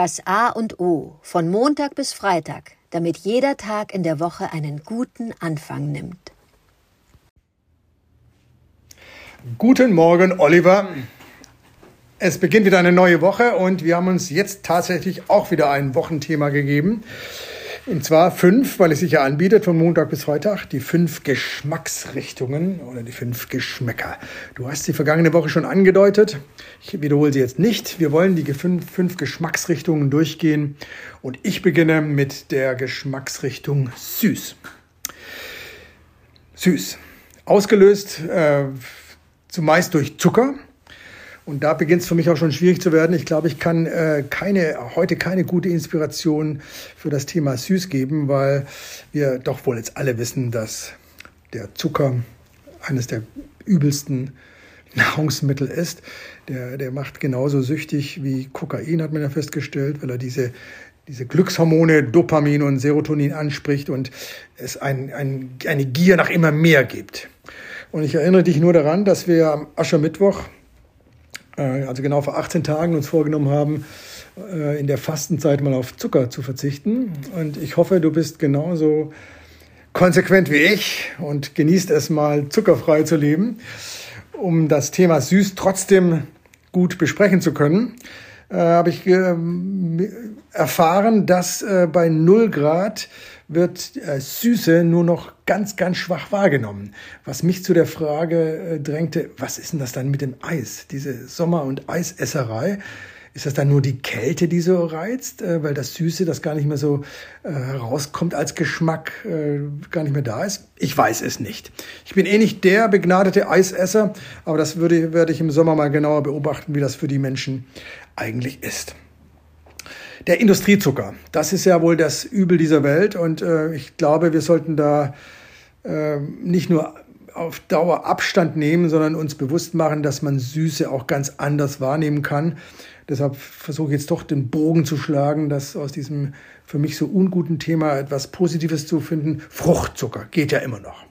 Das A und O von Montag bis Freitag, damit jeder Tag in der Woche einen guten Anfang nimmt. Guten Morgen, Oliver. Es beginnt wieder eine neue Woche und wir haben uns jetzt tatsächlich auch wieder ein Wochenthema gegeben. Und zwar fünf, weil es sich ja anbietet von Montag bis Freitag, die fünf Geschmacksrichtungen oder die fünf Geschmäcker. Du hast die vergangene Woche schon angedeutet. Ich wiederhole sie jetzt nicht. Wir wollen die fünf, fünf Geschmacksrichtungen durchgehen und ich beginne mit der Geschmacksrichtung süß. Süß. Ausgelöst äh, zumeist durch Zucker. Und da beginnt es für mich auch schon schwierig zu werden. Ich glaube, ich kann äh, keine, heute keine gute Inspiration für das Thema Süß geben, weil wir doch wohl jetzt alle wissen, dass der Zucker eines der übelsten Nahrungsmittel ist. Der, der macht genauso süchtig wie Kokain, hat man ja festgestellt, weil er diese, diese Glückshormone Dopamin und Serotonin anspricht und es ein, ein, eine Gier nach immer mehr gibt. Und ich erinnere dich nur daran, dass wir am Aschermittwoch also genau vor 18 Tagen uns vorgenommen haben, äh, in der Fastenzeit mal auf Zucker zu verzichten. Und ich hoffe, du bist genauso konsequent wie ich und genießt es mal zuckerfrei zu leben, um das Thema süß trotzdem gut besprechen zu können. Äh, habe ich äh, erfahren, dass äh, bei 0 Grad wird äh, Süße nur noch ganz, ganz schwach wahrgenommen. Was mich zu der Frage äh, drängte, was ist denn das dann mit dem Eis? Diese Sommer- und Eisesserei. Ist das dann nur die Kälte, die so reizt, äh, weil das Süße, das gar nicht mehr so äh, herauskommt als Geschmack, äh, gar nicht mehr da ist? Ich weiß es nicht. Ich bin eh nicht der begnadete Eisesser, aber das würde, werde ich im Sommer mal genauer beobachten, wie das für die Menschen eigentlich ist. Der Industriezucker, das ist ja wohl das Übel dieser Welt und äh, ich glaube, wir sollten da äh, nicht nur auf Dauer Abstand nehmen, sondern uns bewusst machen, dass man Süße auch ganz anders wahrnehmen kann. Deshalb versuche ich jetzt doch den Bogen zu schlagen, dass aus diesem für mich so unguten Thema etwas Positives zu finden. Fruchtzucker geht ja immer noch.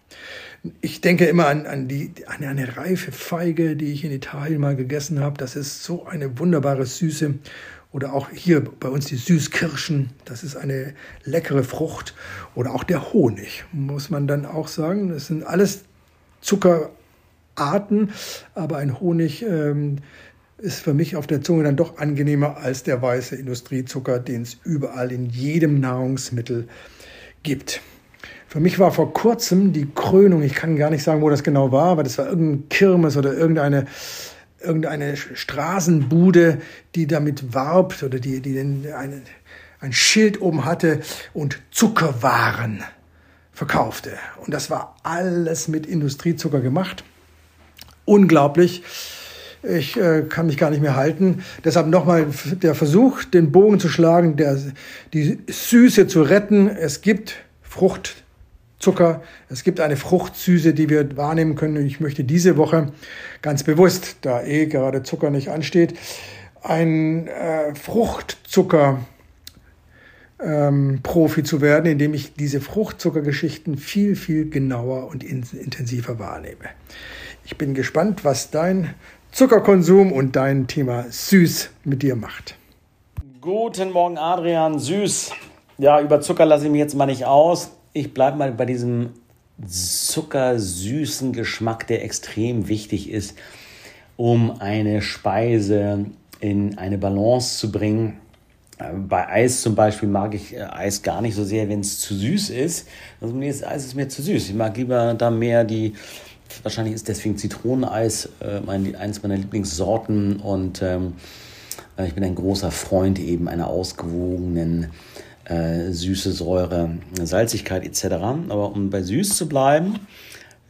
Ich denke immer an, an, die, an eine reife Feige, die ich in Italien mal gegessen habe. Das ist so eine wunderbare Süße. Oder auch hier bei uns die Süßkirschen, das ist eine leckere Frucht. Oder auch der Honig, muss man dann auch sagen. Das sind alles Zuckerarten, aber ein Honig ähm, ist für mich auf der Zunge dann doch angenehmer als der weiße Industriezucker, den es überall in jedem Nahrungsmittel gibt. Für mich war vor kurzem die Krönung, ich kann gar nicht sagen, wo das genau war, aber das war irgendein Kirmes oder irgendeine irgendeine Straßenbude, die damit warb oder die, die eine, ein Schild oben hatte und Zuckerwaren verkaufte. Und das war alles mit Industriezucker gemacht. Unglaublich. Ich äh, kann mich gar nicht mehr halten. Deshalb nochmal der Versuch, den Bogen zu schlagen, der, die Süße zu retten. Es gibt Frucht, Zucker. Es gibt eine Fruchtsüße, die wir wahrnehmen können. Und ich möchte diese Woche ganz bewusst, da eh gerade Zucker nicht ansteht, ein äh, Fruchtzucker ähm, Profi zu werden, indem ich diese Fruchtzuckergeschichten viel, viel genauer und in, intensiver wahrnehme. Ich bin gespannt, was dein Zuckerkonsum und dein Thema süß mit dir macht. Guten Morgen, Adrian. Süß. Ja, über Zucker lasse ich mich jetzt mal nicht aus ich bleibe mal bei diesem zuckersüßen Geschmack, der extrem wichtig ist, um eine Speise in eine Balance zu bringen. Bei Eis zum Beispiel mag ich äh, Eis gar nicht so sehr, wenn es zu süß ist. Also nee, das Eis ist mir zu süß. Ich mag lieber da mehr die, wahrscheinlich ist deswegen Zitroneneis äh, mein, eins meiner Lieblingssorten und ähm, äh, ich bin ein großer Freund eben einer ausgewogenen äh, süße Säure, Salzigkeit etc. Aber um bei süß zu bleiben,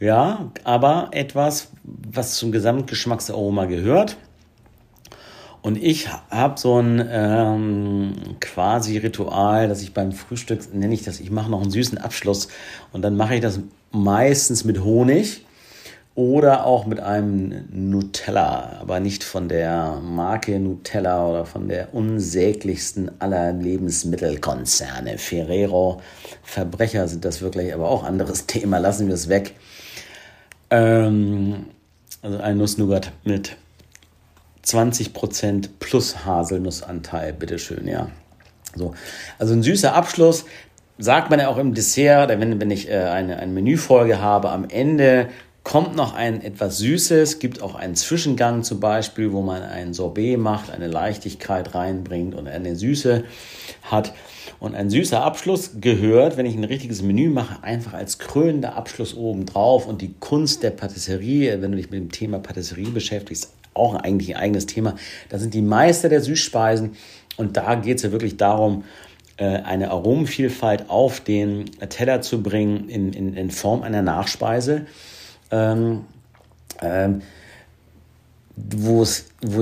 ja, aber etwas, was zum Gesamtgeschmacksaroma gehört. Und ich habe so ein ähm, quasi Ritual, dass ich beim Frühstück nenne ich das, ich mache noch einen süßen Abschluss und dann mache ich das meistens mit Honig oder auch mit einem Nutella, aber nicht von der Marke Nutella oder von der unsäglichsten aller Lebensmittelkonzerne. Ferrero, Verbrecher sind das wirklich, aber auch anderes Thema, lassen wir es weg. Ähm, also ein Nussnougat mit 20% plus Haselnussanteil, bitteschön, ja. So. Also ein süßer Abschluss, sagt man ja auch im Dessert, wenn, wenn ich äh, eine, eine Menüfolge habe, am Ende kommt noch ein etwas Süßes, gibt auch einen Zwischengang zum Beispiel, wo man ein Sorbet macht, eine Leichtigkeit reinbringt und eine Süße hat. Und ein süßer Abschluss gehört, wenn ich ein richtiges Menü mache, einfach als krönender Abschluss oben drauf. Und die Kunst der Patisserie, wenn du dich mit dem Thema Patisserie beschäftigst, auch eigentlich ein eigenes Thema. Da sind die Meister der Süßspeisen. Und da geht es ja wirklich darum, äh, eine Aromenvielfalt auf den Teller zu bringen in, in, in Form einer Nachspeise. Ähm, ähm, wo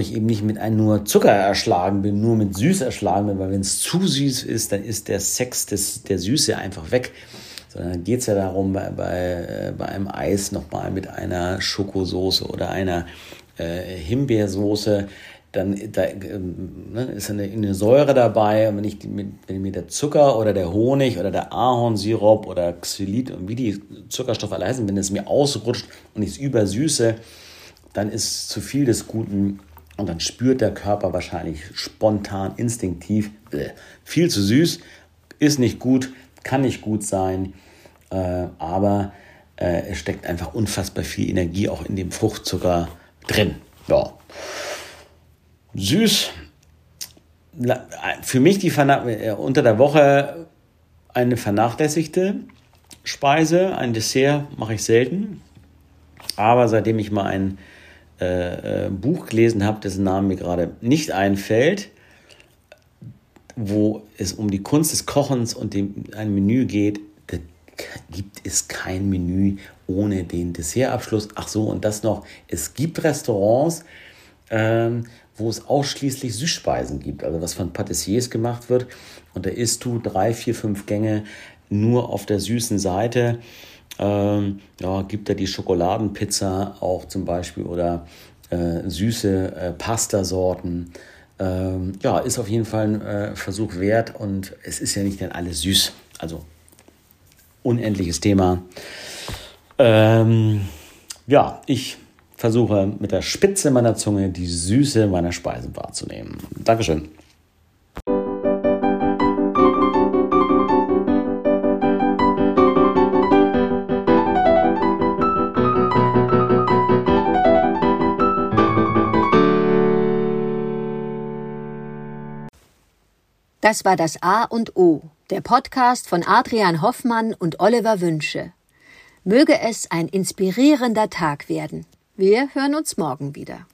ich eben nicht mit einem nur Zucker erschlagen bin, nur mit Süß erschlagen bin, weil wenn es zu süß ist, dann ist der Sex des, der Süße einfach weg. Sondern dann geht es ja darum, bei, bei, äh, bei einem Eis nochmal mit einer Schokosoße oder einer äh, Himbeersoße, dann da, ähm, ne, ist eine, eine, Säure dabei. Und wenn ich mit, wenn mir der Zucker oder der Honig oder der Ahornsirup oder Xylit und wie die Zuckerstoffe alle heißen, wenn es mir ausrutscht und ich es übersüße, dann ist zu viel des Guten und dann spürt der Körper wahrscheinlich spontan, instinktiv, äh, viel zu süß, ist nicht gut, kann nicht gut sein, äh, aber äh, es steckt einfach unfassbar viel Energie auch in dem Fruchtzucker drin. Ja. Süß, für mich die äh, unter der Woche eine vernachlässigte Speise, ein Dessert mache ich selten. Aber seitdem ich mal ein äh, äh, Buch gelesen habe, dessen Name mir gerade nicht einfällt, wo es um die Kunst des Kochens und dem, ein Menü geht, gibt es kein Menü ohne den Dessertabschluss. Ach so, und das noch, es gibt Restaurants, ähm, wo es ausschließlich Süßspeisen gibt, also was von Patissiers gemacht wird. Und da isst du drei, vier, fünf Gänge nur auf der süßen Seite. Ähm, ja, gibt er die Schokoladenpizza auch zum Beispiel oder äh, süße äh, Pastasorten. Ähm, ja, ist auf jeden Fall ein äh, Versuch wert und es ist ja nicht dann alles süß. Also unendliches Thema. Ähm, ja, ich versuche mit der Spitze meiner Zunge die Süße meiner Speisen wahrzunehmen. Dankeschön. Das war das A und O, der Podcast von Adrian Hoffmann und Oliver Wünsche. Möge es ein inspirierender Tag werden. Wir hören uns morgen wieder.